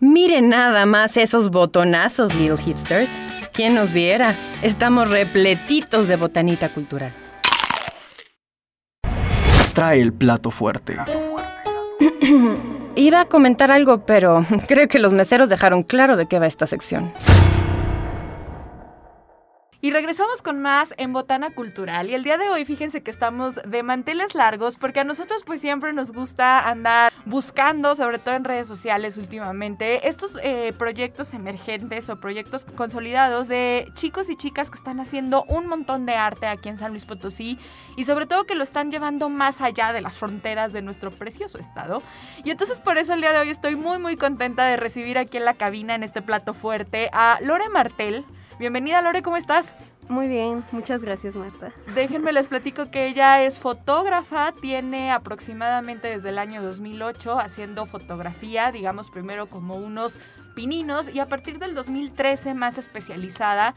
Miren nada más esos botonazos, little hipsters. ¿Quién nos viera? Estamos repletitos de botanita cultural. Trae el plato fuerte. Iba a comentar algo, pero creo que los meseros dejaron claro de qué va esta sección. Y regresamos con más en Botana Cultural. Y el día de hoy, fíjense que estamos de manteles largos, porque a nosotros pues siempre nos gusta andar buscando, sobre todo en redes sociales últimamente, estos eh, proyectos emergentes o proyectos consolidados de chicos y chicas que están haciendo un montón de arte aquí en San Luis Potosí y sobre todo que lo están llevando más allá de las fronteras de nuestro precioso estado. Y entonces por eso el día de hoy estoy muy muy contenta de recibir aquí en la cabina, en este plato fuerte, a Lore Martel. Bienvenida Lore, ¿cómo estás? Muy bien, muchas gracias Marta. Déjenme les platico que ella es fotógrafa, tiene aproximadamente desde el año 2008 haciendo fotografía, digamos primero como unos pininos y a partir del 2013 más especializada.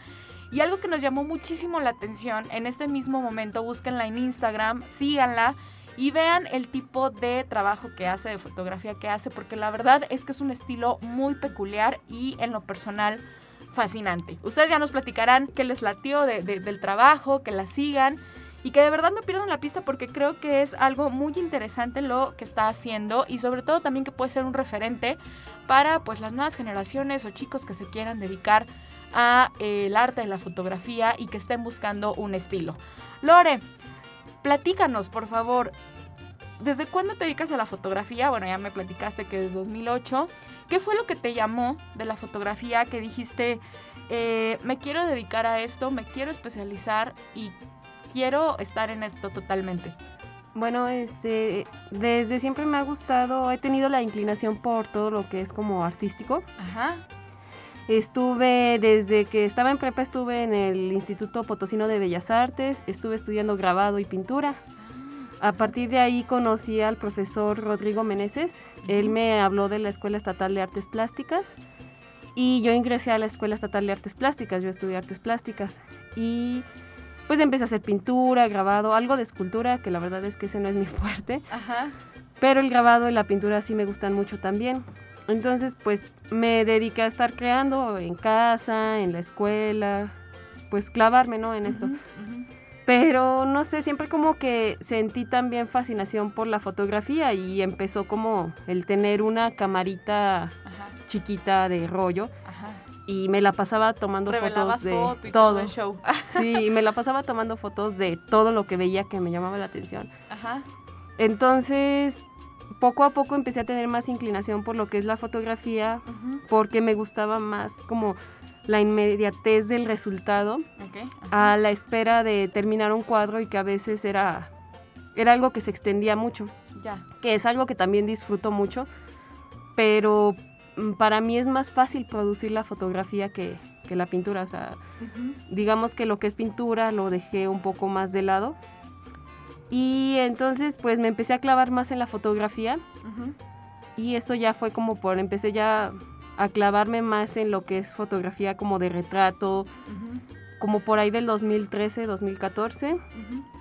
Y algo que nos llamó muchísimo la atención, en este mismo momento búsquenla en Instagram, síganla y vean el tipo de trabajo que hace, de fotografía que hace, porque la verdad es que es un estilo muy peculiar y en lo personal fascinante. Ustedes ya nos platicarán qué les latió del trabajo, que la sigan y que de verdad no pierdan la pista porque creo que es algo muy interesante lo que está haciendo y sobre todo también que puede ser un referente para pues las nuevas generaciones o chicos que se quieran dedicar a eh, el arte de la fotografía y que estén buscando un estilo. Lore, platícanos por favor, ¿desde cuándo te dedicas a la fotografía? Bueno, ya me platicaste que desde 2008. ¿Qué fue lo que te llamó de la fotografía que dijiste, eh, me quiero dedicar a esto, me quiero especializar y quiero estar en esto totalmente? Bueno, este, desde siempre me ha gustado, he tenido la inclinación por todo lo que es como artístico. Ajá. Estuve, desde que estaba en prepa, estuve en el Instituto Potosino de Bellas Artes, estuve estudiando grabado y pintura. A partir de ahí conocí al profesor Rodrigo Meneses. Él me habló de la Escuela Estatal de Artes Plásticas y yo ingresé a la Escuela Estatal de Artes Plásticas. Yo estudié artes plásticas y pues empecé a hacer pintura, grabado, algo de escultura, que la verdad es que ese no es mi fuerte. Ajá. Pero el grabado y la pintura sí me gustan mucho también. Entonces, pues me dediqué a estar creando en casa, en la escuela, pues clavarme, ¿no? En esto. Pero no sé, siempre como que sentí también fascinación por la fotografía y empezó como el tener una camarita chiquita de rollo. Y me la pasaba tomando fotos de todo. el show. sí, me la pasaba tomando fotos de todo lo que veía que me llamaba la atención. Ajá. Entonces, poco a poco empecé a tener más inclinación por lo que es la fotografía, porque me gustaba más como la inmediatez del resultado a la espera de terminar un cuadro y que a veces era, era algo que se extendía mucho. Ya. Que es algo que también disfruto mucho, pero mm, para mí es más fácil producir la fotografía que, la pintura. O sea, digamos que lo que es pintura lo dejé un poco más de lado. Y entonces pues me empecé a clavar más en la fotografía. Y eso ya fue como por, empecé ya a clavarme más en lo que es fotografía como de retrato, como por ahí del 2013, 2014,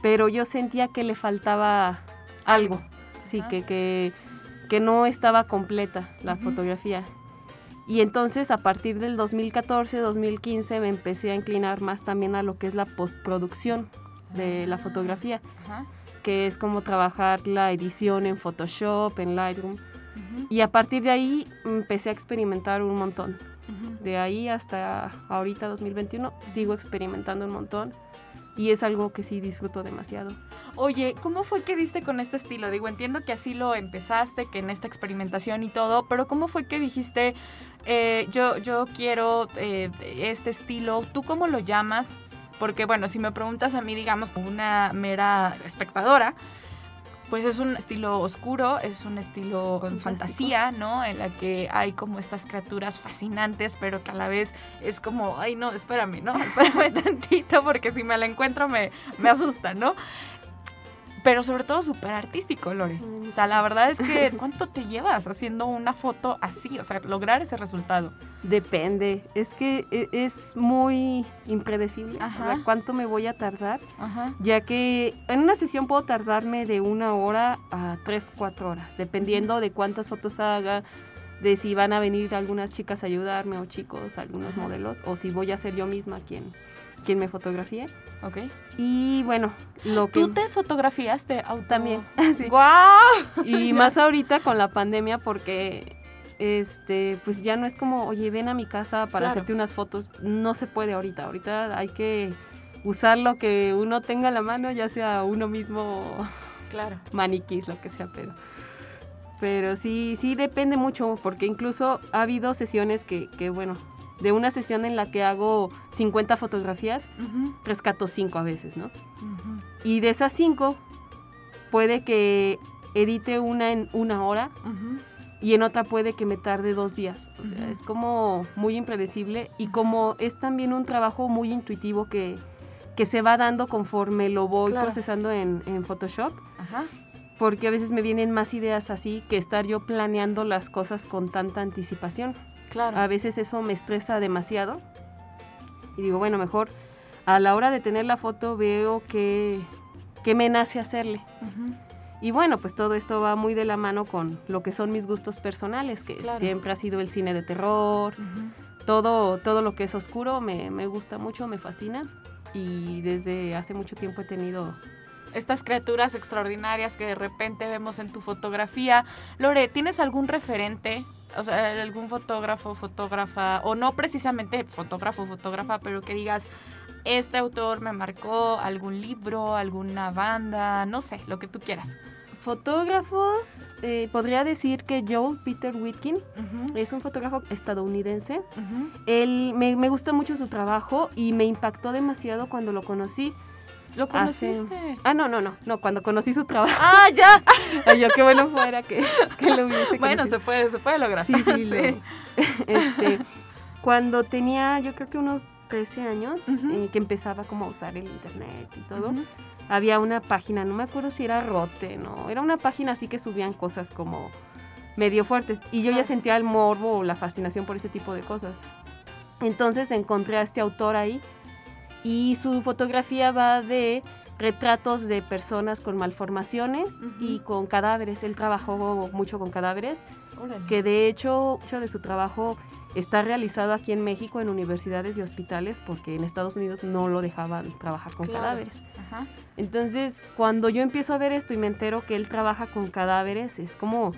pero yo sentía que le faltaba algo, sí, que, que, que, no estaba completa la fotografía. Y entonces a partir del 2014, 2015 me empecé a inclinar más también a lo que es la postproducción de la ah, fotografía, que es como trabajar la edición en Photoshop, en Lightroom y a partir de ahí empecé a experimentar un montón. De ahí hasta ahorita 2021 sigo experimentando un montón y es algo que sí disfruto demasiado. Oye, ¿cómo fue que diste con este estilo? Digo, entiendo que así lo empezaste, que en esta experimentación y todo, pero ¿cómo fue que dijiste, eh, yo, yo quiero eh, este estilo? ¿Tú cómo lo llamas? Porque bueno, si me preguntas a mí, digamos, como una mera espectadora, pues es un estilo oscuro, es un estilo con fantasía, ¿no? En la que hay como estas criaturas fascinantes, pero que a la vez es como, ay, no, espérame, ¿no? Espérame tantito porque si me la encuentro me, me asusta, ¿no? Pero sobre todo súper artístico, Lore. Mm, o sea, la verdad es que ¿cuánto te llevas haciendo una foto así? O sea, lograr ese resultado. Depende, es que e, es muy impredecible cuánto me voy a tardar, ya que en una sesión puedo tardarme de una hora a tres, cuatro horas, dependiendo de cuántas fotos haga, de si van a venir algunas chicas a ayudarme o chicos, algunos modelos, o si voy a ser yo misma quien, quien me fotografíe. Ok. Y bueno, lo que... ¿Tú te fotografiaste auto? También. sí. ¡Guau! Y más ahorita con la pandemia porque este pues ya no es como, oye, ven a mi casa para Claro. hacerte unas fotos. No se puede ahorita. Ahorita hay que usar lo que uno tenga a la mano, ya sea uno mismo Claro. maniquís, lo que sea, pero pero sí, sí depende mucho, porque incluso ha habido sesiones que, que, bueno, de una sesión en la que hago 50 fotografías, rescato 5 a veces, ¿no? Y de esas 5, puede que edite una en una hora y en otra puede que me tarde dos días. O sea, Ujú. Es como muy impredecible y como es también un trabajo muy intuitivo que, que se va dando conforme lo voy Claro. procesando en, en Photoshop, Ajá. porque a veces me vienen más ideas así que estar yo planeando las cosas con tanta anticipación. Claro. A veces eso me estresa demasiado y digo, bueno, mejor a la hora de tener la foto veo que, que me nace hacerle. Y bueno, pues todo esto va muy de la mano con lo que son mis gustos personales, que Claro. siempre ha sido el cine de terror, todo, todo lo que es oscuro me, me gusta mucho, me fascina. Y desde hace mucho tiempo he tenido... Estas criaturas extraordinarias que de repente vemos en tu fotografía. Lore, ¿tienes algún referente? O sea, algún fotógrafo, fotógrafa, o no precisamente fotógrafo, fotógrafa, pero que digas, este autor me marcó algún libro, alguna banda, no sé, lo que tú quieras. Fotógrafos, eh, podría decir que Joel Peter Whitkin es un fotógrafo estadounidense. Él, me, me gusta mucho su trabajo y me impactó demasiado cuando lo conocí. ¿Lo Hace- conociste? Ah, no, no, no, no, cuando conocí su trabajo. ¡Ah, ya! Ay, yo qué bueno fuera que, que lo hubiese Bueno, se puede, se puede lograr. Sí, sí, lo- este, cuando tenía yo creo que unos 13 años, eh, que empezaba como a usar el internet y todo, había una página, no me acuerdo si era Rote, no, era una página así que subían cosas como medio fuertes y yo ya sentía el morbo o la fascinación por ese tipo de cosas. Entonces encontré a este autor ahí y su fotografía va de retratos de personas con malformaciones y con cadáveres. Él trabajó mucho con cadáveres Órale. que de hecho mucho de su trabajo está realizado aquí en México en universidades y hospitales porque en Estados Unidos no lo dejaban trabajar con Claro. cadáveres. Ajá. Entonces, cuando yo empiezo a ver esto y me entero que él trabaja con cadáveres, es como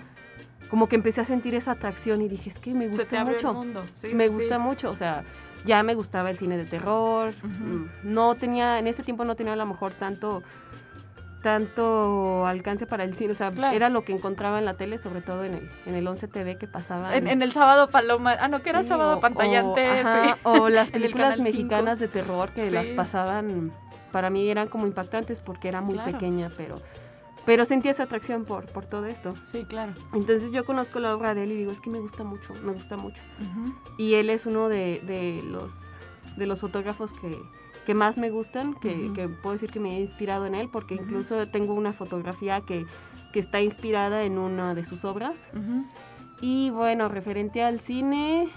como que empecé a sentir esa atracción y dije, es que me Se te gusta mucho. el mundo. Sí, me sí, gusta sí. mucho, o sea, ya me gustaba el cine de terror. Mm, No tenía en ese tiempo no tenía a lo mejor tanto tanto alcance para el cine, o sea, Claro. era lo que encontraba en la tele, sobre todo en el, en el 11 TV que pasaba. En, en el sábado paloma. Ah, no, que era Sí, sábado o- pantallante. O, ajá, sí. o las películas mexicanas de terror que las pasaban, para mí eran como impactantes porque era muy Claro. pequeña, pero, pero sentía esa atracción por, por todo esto. Sí, claro. Entonces yo conozco la obra de él y digo, es que me gusta mucho, me gusta mucho. Y él es uno de, de los, de los fotógrafos que, que más me gustan, que, que puedo decir que me he inspirado en él, porque incluso tengo una fotografía que, que está inspirada en una de sus obras. Y bueno, referente al cine,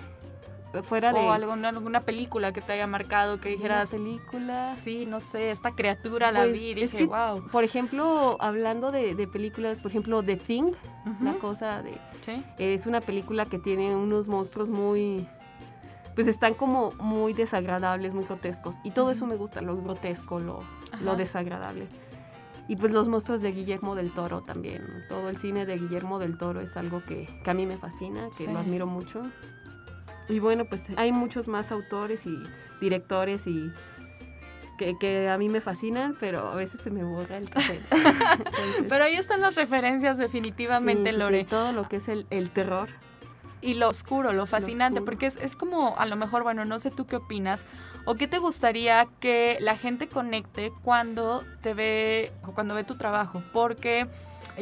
fuera de O alguna, alguna película que te haya marcado, que una dijeras, película. sí, no sé, esta criatura la Pues, vi y es dije, que- wow. Por ejemplo, hablando de, de películas, por ejemplo, The Thing, la cosa de... Sí. Es una película que tiene unos monstruos muy... Pues están como muy desagradables, muy grotescos. Y todo eso me gusta, lo grotesco, lo, Ajá. lo desagradable. Y pues los monstruos de Guillermo del Toro también. Todo el cine de Guillermo del Toro es algo que, que a mí me fascina, que Sí. lo admiro mucho. Y bueno, pues hay muchos más autores y directores y que, que a mí me fascinan, pero a veces se me borra el café. Pero ahí están las referencias definitivamente, Lore. todo lo que es el, el terror. Y lo oscuro, lo fascinante, oscuro. porque es, es como, a lo mejor, bueno, no sé tú qué opinas, o qué te gustaría que la gente conecte cuando te ve, o cuando ve tu trabajo, porque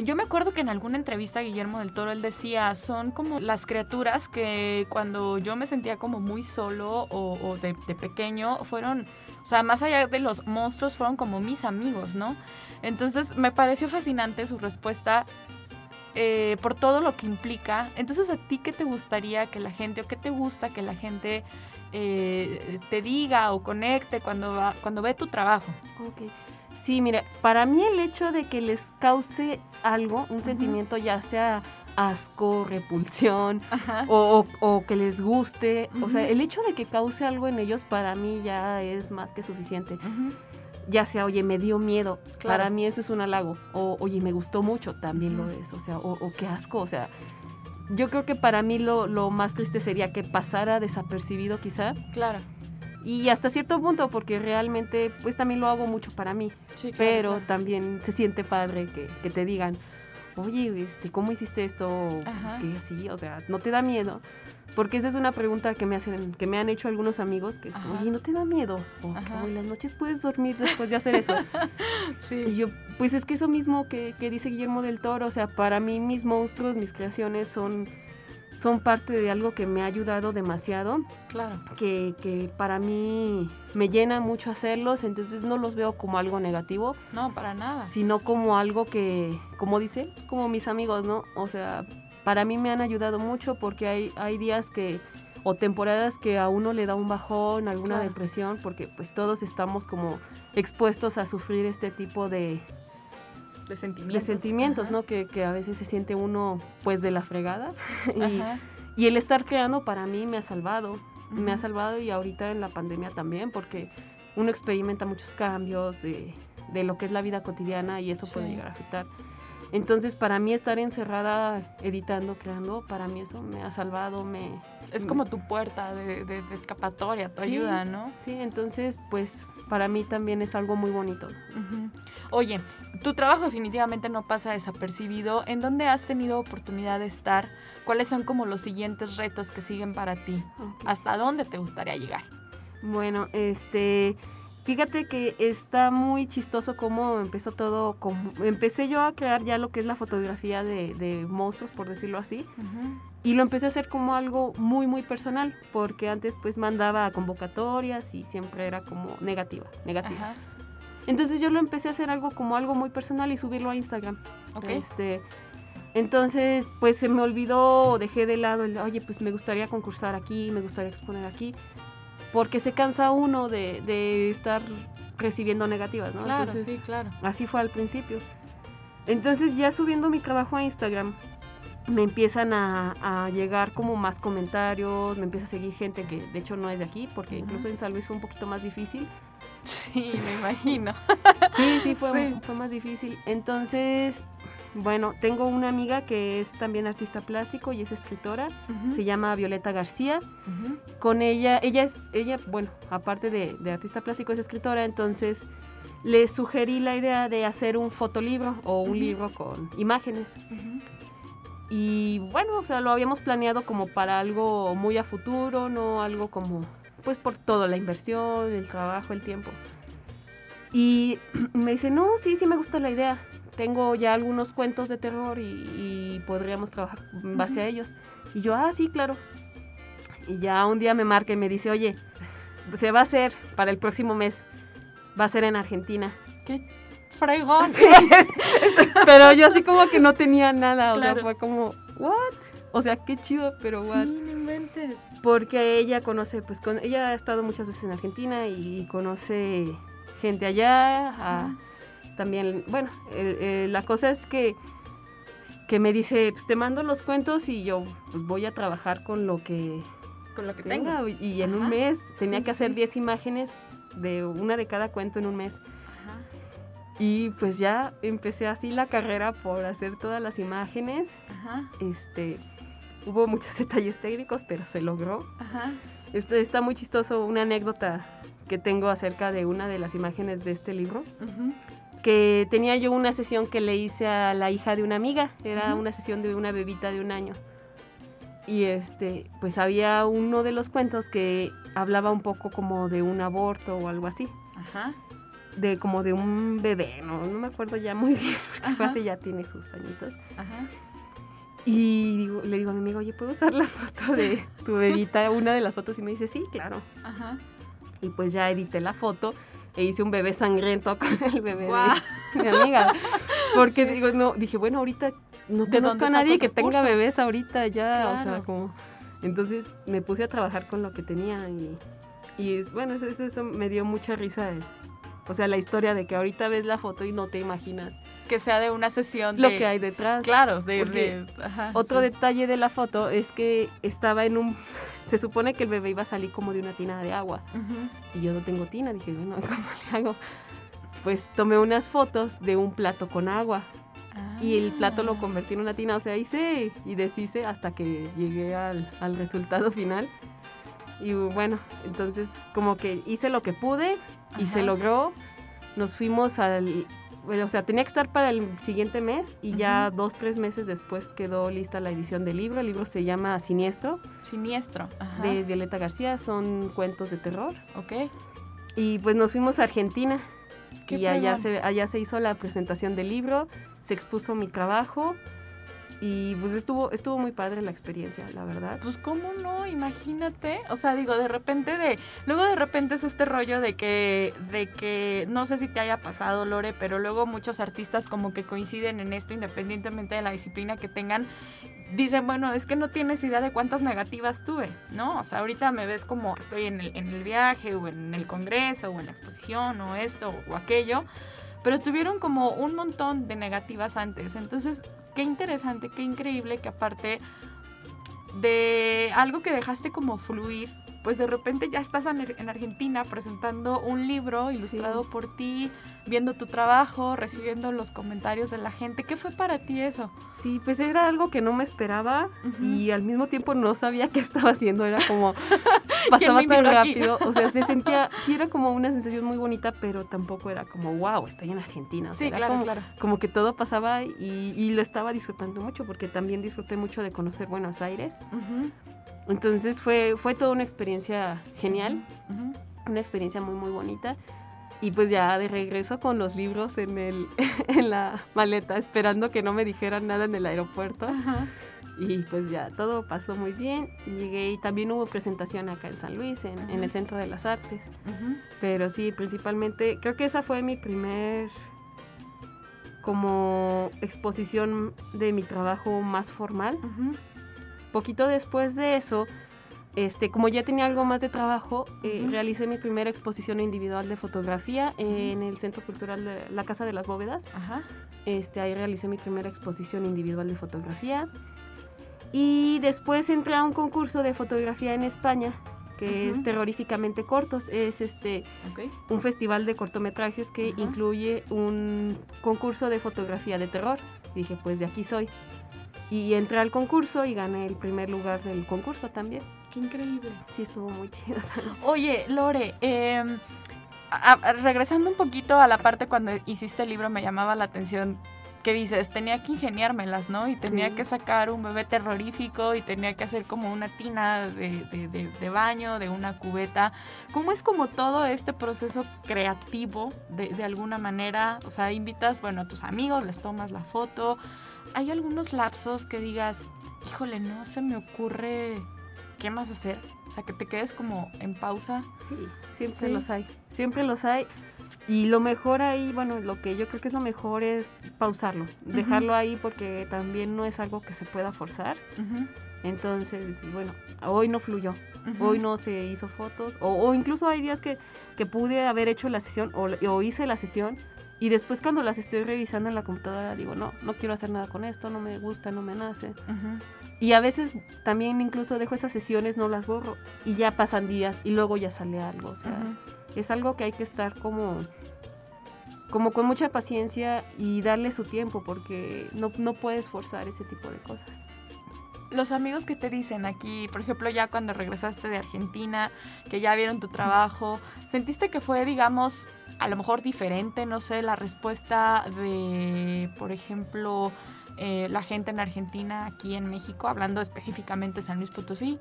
yo me acuerdo que en alguna entrevista Guillermo del Toro, él decía, son como las criaturas que cuando yo me sentía como muy solo o, de, pequeño, fueron, o sea, más allá de los monstruos, fueron como mis amigos, ¿no? Entonces me pareció fascinante su respuesta eh, por todo lo que implica. Entonces, ¿a ti qué te gustaría que la gente, o qué te gusta que la gente eh, te diga o conecte cuando, va, cuando ve tu trabajo? Ok. Sí, mira, para mí el hecho de que les cause algo, un sentimiento ya sea asco, repulsión o, o, que les guste. O sea, el hecho de que cause algo en ellos para mí ya es más que suficiente. Ya sea, oye, me dio miedo, para mí eso es un halago. O, oye, me gustó mucho, también lo es. O sea, o, o, qué asco, o sea. Yo creo que para mí lo, lo más triste sería que pasara desapercibido quizá. Claro y hasta cierto punto porque realmente pues también lo hago mucho para mí pero también se siente padre que, que, te digan oye este cómo hiciste esto que sí o sea no te da miedo porque esa es una pregunta que me hacen que me han hecho algunos amigos que es oye no te da miedo o en las noches puedes dormir después de hacer eso sí. y yo pues es que eso mismo que, que dice Guillermo del Toro o sea para mí mis monstruos mis creaciones son son parte de algo que me ha ayudado demasiado. Claro. Que, que, para mí me llena mucho hacerlos, entonces no los veo como algo negativo. No, para nada. Sino como algo que, como dice, como mis amigos, ¿no? O sea, para mí me han ayudado mucho porque hay, hay días que, o temporadas que a uno le da un bajón, alguna depresión, porque pues todos estamos como expuestos a sufrir este tipo de, de sentimientos. De sentimientos, ¿no? Que, que, a veces se siente uno pues de la fregada. y, y, el estar creando para mí me ha salvado. Me ha salvado y ahorita en la pandemia también, porque uno experimenta muchos cambios de, de lo que es la vida cotidiana y eso puede llegar a afectar. Entonces, para mí estar encerrada, editando, creando, para mí eso me ha salvado, me... Es como tu puerta de, de, escapatoria, tu ayuda, ¿no? Sí, entonces, pues, para mí también es algo muy bonito. Oye, tu trabajo definitivamente no pasa desapercibido. ¿En dónde has tenido oportunidad de estar? ¿Cuáles son como los siguientes retos que siguen para ti? ¿Hasta dónde te gustaría llegar? Bueno, este... Fíjate que está muy chistoso cómo empezó todo. Como, empecé yo a crear ya lo que es la fotografía de, monstruos, por decirlo así. Y lo empecé a hacer como algo muy, muy personal, porque antes pues mandaba convocatorias y siempre era como negativa, negativa. Entonces yo lo empecé a hacer algo como algo muy personal y subirlo a Instagram. Este, entonces pues se me olvidó, dejé de lado el, oye, pues me gustaría concursar aquí, me gustaría exponer aquí porque se cansa uno de, estar recibiendo negativas, ¿no? Claro, sí, claro. Así fue al principio. Entonces ya subiendo mi trabajo a Instagram, me empiezan a, llegar como más comentarios, me empieza a seguir gente que de hecho no es de aquí, porque incluso en San Luis fue un poquito más difícil. Sí, me imagino. sí, sí, fue, fue más difícil. Entonces bueno, tengo una amiga que es también artista plástico y es escritora, se llama Violeta García. Con ella, ella es, ella, bueno, aparte de, artista plástico es escritora, entonces le sugerí la idea de hacer un fotolibro o un libro con imágenes. Y bueno, o sea, lo habíamos planeado como para algo muy a futuro, no algo como, pues por todo, la inversión, el trabajo, el tiempo. Y me dice, no, sí, sí me gusta la idea tengo ya algunos cuentos de terror y, podríamos trabajar en base a ellos. Y yo, ah, sí, claro. Y ya un día me marca y me dice, oye, se va a hacer para el próximo mes, va a ser en Argentina. ¡Qué fregón! pero yo así como que no tenía nada, o sea, fue como, ¿what? O sea, qué chido, pero what? Sí, no inventes. Porque ella conoce, pues con, ella ha estado muchas veces en Argentina y conoce gente allá, a, también, bueno, la cosa es que, que me dice, pues te mando los cuentos y yo pues, voy a trabajar con lo que, con lo que tenga. Y en un mes tenía que hacer 10 imágenes de una de cada cuento en un mes. Y pues ya empecé así la carrera por hacer todas las imágenes. Este, hubo muchos detalles técnicos, pero se logró. Este, está muy chistoso una anécdota que tengo acerca de una de las imágenes de este libro que tenía yo una sesión que le hice a la hija de una amiga, era una sesión de una bebita de un año. Y este, pues había uno de los cuentos que hablaba un poco como de un aborto o algo así. Ajá. De como de un bebé, no, no me acuerdo ya muy bien, porque hace ya tiene sus añitos. Ajá. Y le digo a mi amigo, oye, ¿puedo usar la foto de tu bebita? Una de las fotos y me dice, sí, claro. Ajá. Y pues ya edité la foto e hice un bebé sangriento con el bebé de mi amiga. Porque digo, no, dije, bueno, ahorita no conozco a nadie que tenga bebés ahorita ya, o sea, como... Entonces me puse a trabajar con lo que tenía y, y es, bueno, eso, eso, me dio mucha risa. o sea, la historia de que ahorita ves la foto y no te imaginas que sea de una sesión lo de- que hay detrás. Claro, de... De- ajá, Otro sí. detalle de la foto es que estaba en un... Se supone que el bebé iba a salir como de una tina de agua. Ujú. Y yo no tengo tina. Dije, bueno, ¿cómo le hago? Pues tomé unas fotos de un plato con agua. Y el plato lo Ah. convertí en una tina. O sea, hice y deshice hasta que llegué al, al resultado final. Y bueno, entonces como que hice lo que pude y se Ajá. logró. Nos fuimos al... o sea, tenía que estar para el siguiente mes y ya dos, tres meses después quedó lista la edición del libro. El libro se llama Siniestro, Siniestro. Ajá. de Violeta García. Son cuentos de terror. Ok. Y pues nos fuimos a Argentina Qué y allá se, allá se hizo la presentación del libro, se expuso mi trabajo y pues estuvo, estuvo muy padre la experiencia, la verdad. Pues cómo no, imagínate, o sea, digo, de repente de, luego de repente es este rollo de que, de que, no sé si te haya pasado, Lore, pero luego muchos artistas como que coinciden en esto, independientemente de la disciplina que tengan, dicen, bueno, es que no tienes idea de cuántas negativas tuve, ¿no? O sea, ahorita me ves como estoy en el, en el viaje o en el congreso o en la exposición o esto o aquello, pero tuvieron como un montón de negativas antes, entonces, qué interesante, qué increíble que aparte de algo que dejaste como fluir, pues de repente ya estás en en Argentina presentando un libro ilustrado por ti, viendo tu trabajo, recibiendo los comentarios de la gente. ¿Qué fue para ti eso? Sí, pues era algo que no me esperaba y al mismo tiempo no sabía qué estaba haciendo, era como pasaba tan invitó aquí? rápido, o sea, se sentía, sí era como una sensación muy bonita, pero tampoco era como, wow, estoy en Argentina, o sea, Sí, era claro, como, claro. como que todo pasaba y, y lo estaba disfrutando mucho porque también disfruté mucho de conocer Buenos Aires. Ujú, Entonces fue, fue toda una experiencia genial, una experiencia muy muy bonita. Y pues ya de regreso con los libros en, el, en la maleta, esperando que no me dijeran nada en el aeropuerto. Y pues ya todo pasó muy bien. Llegué y también hubo presentación acá en San Luis, en, en el Centro de las Artes. Pero sí, principalmente, creo que esa fue mi primer como exposición de mi trabajo más formal. Poquito después de eso, este, como ya tenía algo más de trabajo, eh, realicé mi primera exposición individual de fotografía en el Centro Cultural de la Casa de las Bóvedas. Ajá. Este, ahí realicé mi primera exposición individual de fotografía. Y después entré a un concurso de fotografía en España, que es terroríficamente cortos. Es este, un festival de cortometrajes que incluye un concurso de fotografía de terror. Dije, pues de aquí soy. Y entré al concurso y gané el primer lugar del concurso también. Qué increíble. Sí, estuvo muy chido. Oye, Lore, em, a- a- regresando un poquito a la parte cuando hiciste el libro, me llamaba la atención que dices, tenía que ingeniármelas, ¿no? Y tenía Sí. que sacar un bebé terrorífico y tenía que hacer como una tina de, de- de- de baño, de una cubeta. ¿Cómo es como todo este proceso creativo de, de alguna manera? O sea, invitas, bueno, a tus amigos, les tomas la foto. ¿Hay algunos lapsos que digas, híjole, no se me ocurre qué más hacer? O sea, que te quedes como en pausa. Sí, siempre Sí. los hay. Siempre los hay. Y lo mejor ahí, bueno, lo que yo creo que es lo mejor es pausarlo, dejarlo ahí porque también no es algo que se pueda forzar. Entonces, bueno, hoy no fluyó, hoy no se hizo fotos, o, o incluso hay días que, que pude haber hecho la sesión o, o hice la sesión y después cuando las estoy revisando en la computadora digo, no, no quiero hacer nada con esto, no me gusta, no me nace. Ujú. Y a veces también incluso dejo esas sesiones, no las borro y ya pasan días y luego ya sale algo. O sea, Ujú. es algo que hay que estar como, como con mucha paciencia y darle su tiempo porque no, no puedes forzar ese tipo de cosas. Los amigos que te dicen aquí, por ejemplo, ya cuando regresaste de Argentina, que ya vieron tu trabajo, ¿sentiste que fue, digamos, a lo mejor diferente, no sé, la respuesta de, por ejemplo, eh, la gente en Argentina, aquí en México, hablando específicamente de San Luis Potosí?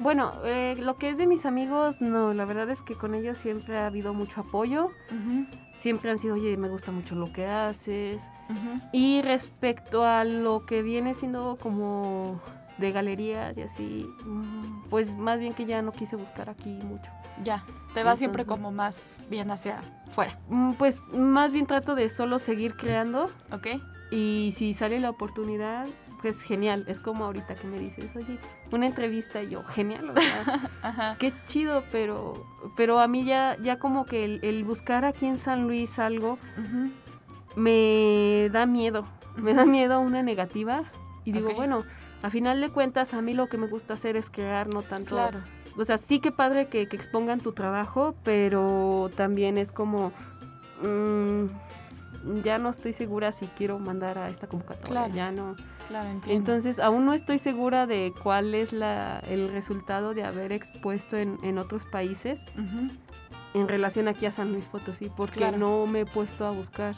Bueno, eh, lo que es de mis amigos, no, la verdad es que con ellos siempre ha habido mucho apoyo, siempre han sido, oye, me gusta mucho lo que haces. Y respecto a lo que viene siendo como de galerías y así, mm, pues más bien que ya no quise buscar aquí mucho. Ya, te vas siempre como más bien hacia fuera, Mm, Pues más bien trato de solo seguir creando ¿ok? y si sale la oportunidad, pues genial. Es como ahorita que me dices, oye, una entrevista y yo, genial, o sea, Ajá. qué chido, pero, pero a mí ya, ya como que el, el buscar aquí en San Luis algo me da miedo, me da miedo una negativa y digo, bueno, a final de cuentas a mí lo que me gusta hacer es crear, no tanto... Claro. O sea, sí que padre que, que expongan tu trabajo, pero también es como... mm, ya no estoy segura si quiero mandar a esta convocatoria, Claro. ya no. Claro, entiendo. Entonces, aún no estoy segura de cuál es la, el resultado de haber expuesto en, en otros países en relación aquí a San Luis Potosí, porque Claro. no me he puesto a buscar.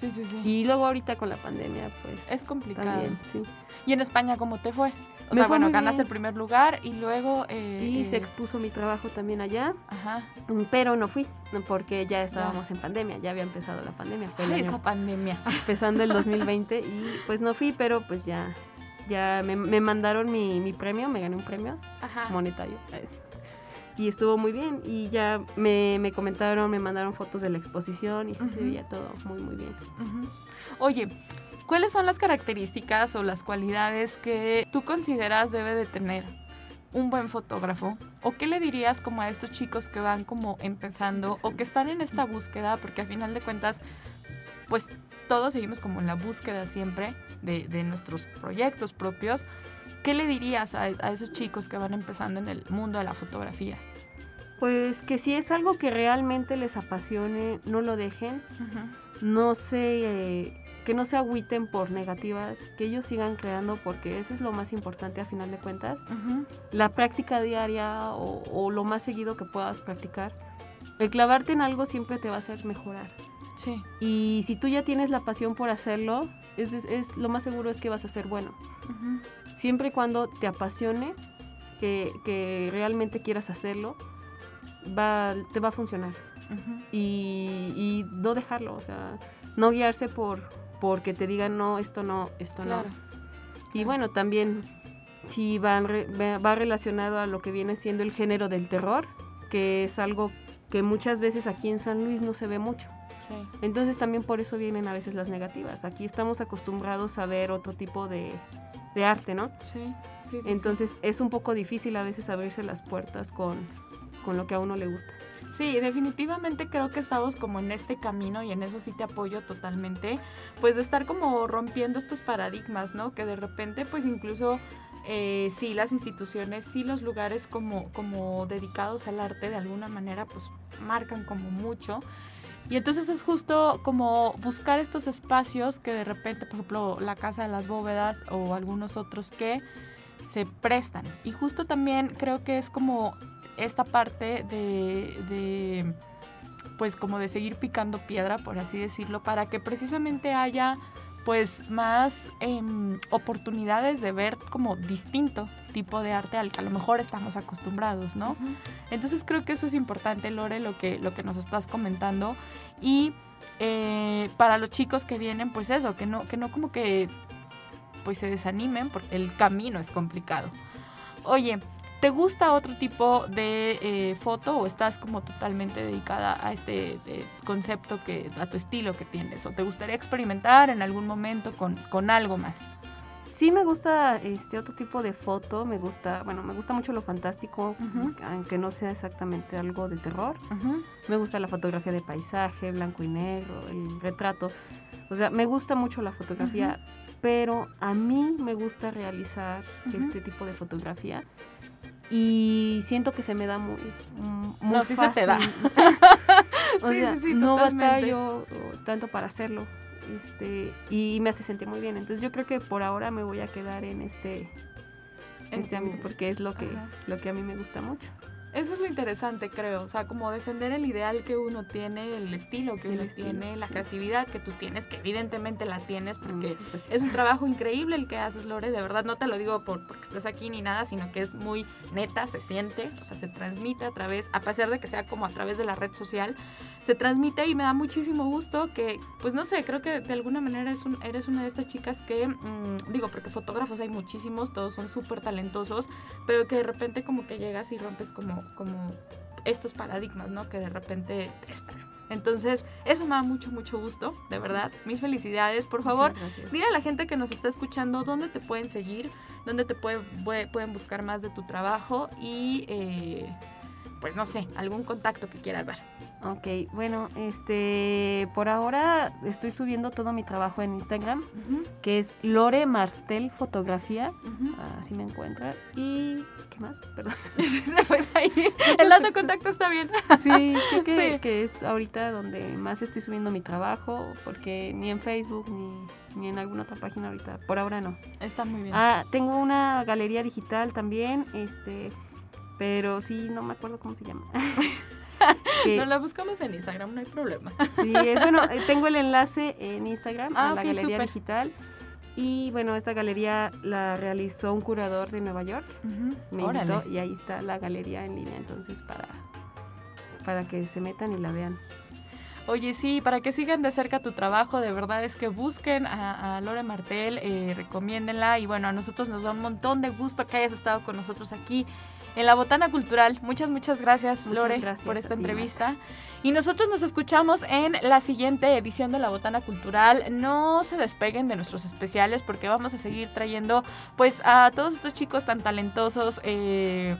Sí, sí, sí. Y luego ahorita con la pandemia, pues es complicado. también, sí. ¿Y en España cómo te fue? O Me sea, fue bueno, ganaste bien. el primer lugar y luego... eh, Y eh, se expuso mi trabajo también allá, Ajá. mm, pero no fui, porque ya estábamos en pandemia, ya había empezado la pandemia, fue el Ay, año esa pandemia. empezando el 2020 y pues no fui, pero pues ya, ya me, me mandaron mi, mi premio, me gané un premio Ajá. monetario. Y estuvo muy bien y ya me, me comentaron, me mandaron fotos de la exposición y sí se Ujú. veía todo muy muy bien. Oye, ¿cuáles son las características o las cualidades que tú consideras debe de tener un buen fotógrafo? ¿O qué le dirías como a estos chicos que van como empezando o que están en esta búsqueda? Porque a final de cuentas, pues todos seguimos como en la búsqueda siempre de, de nuestros proyectos propios. ¿Qué le dirías a, a esos chicos que van empezando en el mundo de la fotografía? Pues que si es algo que realmente les apasione, no lo dejen, no se, eh, que no se agüiten por negativas, que ellos sigan creando porque eso es lo más importante a final de cuentas. Ujú. La práctica diaria o, o lo más seguido que puedas practicar. El clavarte en algo siempre te va a hacer mejorar. Sí. Y si tú ya tienes la pasión por hacerlo, es, es- es- lo más seguro es que vas a ser bueno. Siempre y cuando te apasione, que, que realmente quieras hacerlo, va, te va a funcionar. Y, y no dejarlo, o sea, no guiarse por porque te digan no, esto no, esto Claro. no. Y bueno, también si va va relacionado a lo que viene siendo el género del terror, que es algo que muchas veces aquí en San Luis no se ve mucho. Sí. Entonces también por eso vienen a veces las negativas. Aquí estamos acostumbrados a ver otro tipo de, de arte, ¿no? Sí. Sí, sí, sí. Entonces es un poco difícil a veces abrirse las puertas con, con lo que a uno le gusta. Sí, definitivamente creo que estamos como en este camino y en eso sí te apoyo totalmente, pues de estar como rompiendo estos paradigmas, ¿no? Que de repente pues incluso eh, sí las instituciones, sí los lugares como, como dedicados al arte de alguna manera pues marcan como mucho. Y entonces es justo como buscar estos espacios que de repente, por ejemplo, la Casa de las Bóvedas o algunos otros que se prestan. Y justo también creo que es como esta parte de, de, pues como de seguir picando piedra, por así decirlo, para que precisamente haya pues más em, oportunidades de ver como distinto tipo de arte al que a lo mejor estamos acostumbrados, ¿no? Entonces creo que eso es importante, Lore, lo que, lo que nos estás comentando. Y eh, para los chicos que vienen, pues eso, que no, que no como que pues se desanimen porque el camino es complicado. Oye, ¿te gusta otro tipo de eh, foto o estás como totalmente dedicada a este eh, concepto que, a tu estilo que tienes? ¿O te gustaría experimentar en algún momento con, con algo más? Sí me gusta este otro tipo de foto, me gusta, bueno, me gusta mucho lo fantástico, Ujú. aunque no sea exactamente algo de terror. Ujú, Me gusta la fotografía de paisaje, blanco y negro, el retrato. O sea, me gusta mucho la fotografía, pero a mí me gusta realizar este tipo de fotografía y siento que se me da muy, mm, muy No, sí se te da. fácil. o Sí, sea, sí, sí, no totalmente. batallo oh, tanto para hacerlo. Este, y me hace sentir muy bien. Entonces yo creo que por ahora me voy a quedar en este, En este ámbito porque es lo que, Ajá. lo que a mí me gusta mucho. Eso es lo interesante, creo. O sea, como defender el ideal que uno tiene, el estilo que El uno estilo, tiene, la sí. creatividad que tú tienes, que evidentemente la tienes porque Muchas gracias. es un trabajo increíble el que haces, Lore. De verdad, no te lo digo por, porque estés aquí ni nada, sino que es muy neta, se siente, o sea, se transmite a través, a pesar de que sea como a través de la red social, se transmite y me da muchísimo gusto que, pues no sé, creo que de alguna manera eres, un- eres una de estas chicas que, mm, digo, porque fotógrafos hay muchísimos, todos son súper talentosos, pero que de repente como que llegas y rompes como, como estos paradigmas, ¿no? Que de repente están. Entonces, eso me da mucho, mucho gusto, de verdad. Mil felicidades. Por favor, dile a la gente que nos está escuchando dónde te pueden seguir, dónde te puede- puede- pueden buscar más de tu trabajo y, eh, pues no sé, algún contacto que quieras dar. Ok, bueno, este, por ahora estoy subiendo todo mi trabajo en Instagram, que es Lore Martel Fotografía, así me encuentra. Y, ¿qué más? Perdón. pues ahí, el dato de contacto está bien. sí, creo que, que, es ahorita donde más estoy subiendo mi trabajo, porque ni en Facebook ni, ni en alguna otra página ahorita, por ahora no. Está muy bien. Ah, tengo una galería digital también, este, pero sí, no me acuerdo cómo se llama. no la buscamos en Instagram, no hay problema. Sí, bueno, eh, tengo el enlace en Instagram a ah, la galería digital. Y bueno, esta galería la realizó un curador de Nueva York. Me invitó y ahí está la galería en línea, entonces para, para que se metan y la vean. Oye, sí, para que sigan de cerca tu trabajo, de verdad es que busquen a, Lore Martel, eh, recomiéndenla y bueno, a nosotros nos da un montón de gusto que hayas estado con nosotros aquí en la Botana Cultural. Muchas, muchas gracias, Lore, por esta entrevista. Y nosotros nos escuchamos en la siguiente edición de la Botana Cultural. No se despeguen de nuestros especiales porque vamos a seguir trayendo pues a todos estos chicos tan talentosos eh,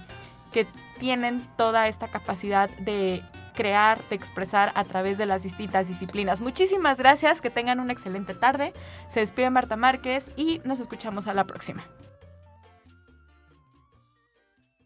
que tienen toda esta capacidad de crear, de expresar a través de las distintas disciplinas. Muchísimas gracias, que tengan una excelente tarde. Se despide Marta Márquez y nos escuchamos a la próxima.